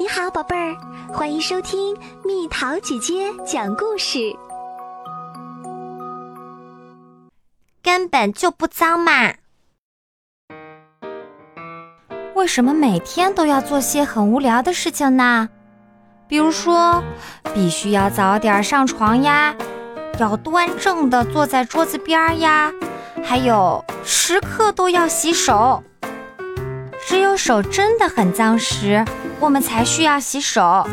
你好，宝贝儿，欢迎收听蜜桃姐姐讲故事。根本就不脏嘛！为什么每天都要做些很无聊的事情呢？比如说，必须要早点上床呀，要端正的坐在桌子边呀，还有时刻都要洗手。只有手真的很脏时。我们才需要洗手，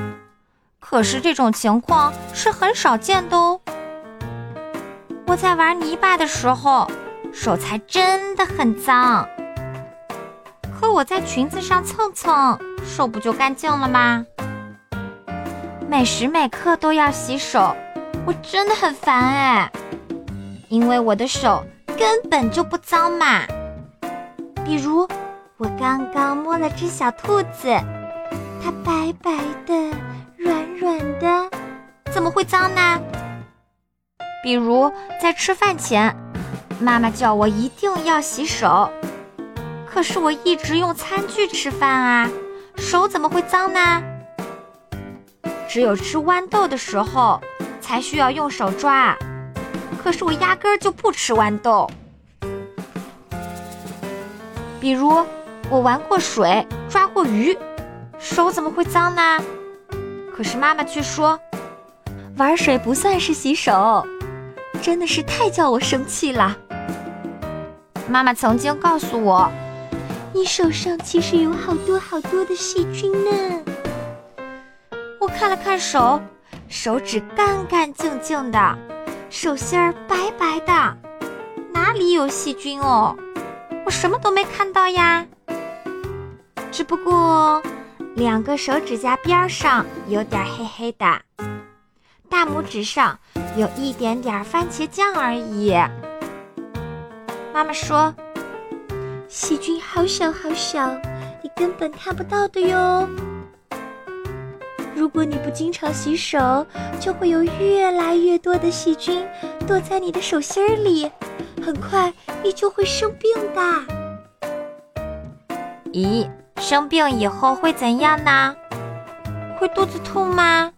可是这种情况是很少见的哦。我在玩泥巴的时候，手才真的很脏。可我在裙子上蹭蹭，手不就干净了吗？每时每刻都要洗手，我真的很烦哎，因为我的手根本就不脏嘛。比如，我刚刚摸了只小兔子。它白白的、软软的，怎么会脏呢？比如在吃饭前，妈妈叫我一定要洗手，可是我一直用餐具吃饭啊，手怎么会脏呢？只有吃豌豆的时候才需要用手抓，可是我压根儿就不吃豌豆。比如我玩过水，抓过鱼。手怎么会脏呢？可是妈妈却说，玩水不算是洗手，真的是太叫我生气了。妈妈曾经告诉我，你手上其实有好多好多的细菌呢。我看了看手，手指干干净净的，手心儿白白的，哪里有细菌哦？我什么都没看到呀。只不过。两个手指甲边上有点黑黑的，大拇指上有一点点番茄酱而已。妈妈说：“细菌好小好小，你根本看不到的哟。如果你不经常洗手，就会有越来越多的细菌躲在你的手心里，很快你就会生病的。”咦？生病以后会怎样呢？会肚子痛吗？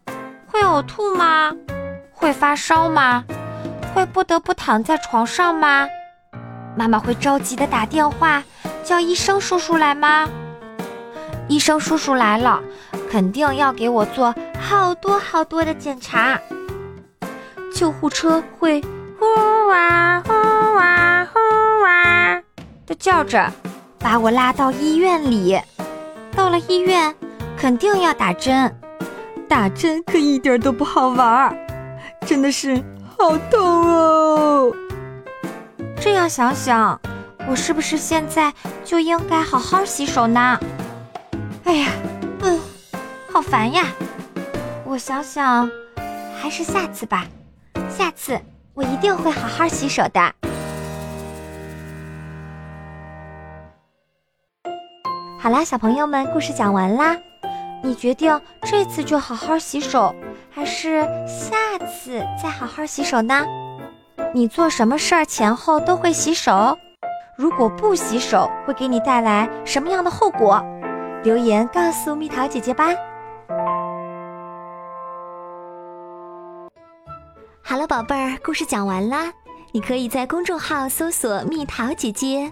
会呕吐吗？会发烧吗？会不得不躺在床上吗？妈妈会着急的打电话叫医生叔叔来吗？医生叔叔来了，肯定要给我做好多好多的检查。救护车会呼哇呼哇呼哇的叫着，把我拉到医院里。到了医院，肯定要打针，打针可一点都不好玩儿，真的是好痛哦。这样想想，我是不是现在就应该好好洗手呢？哎呀，嗯，好烦呀。我想想，还是下次吧，下次我一定会好好洗手的。好啦，小朋友们，故事讲完啦。你决定这次就好好洗手，还是下次再好好洗手呢？你做什么事儿前后都会洗手？如果不洗手，会给你带来什么样的后果？留言告诉蜜桃姐姐吧。好了，宝贝儿，故事讲完啦。你可以在公众号搜索“蜜桃姐姐”。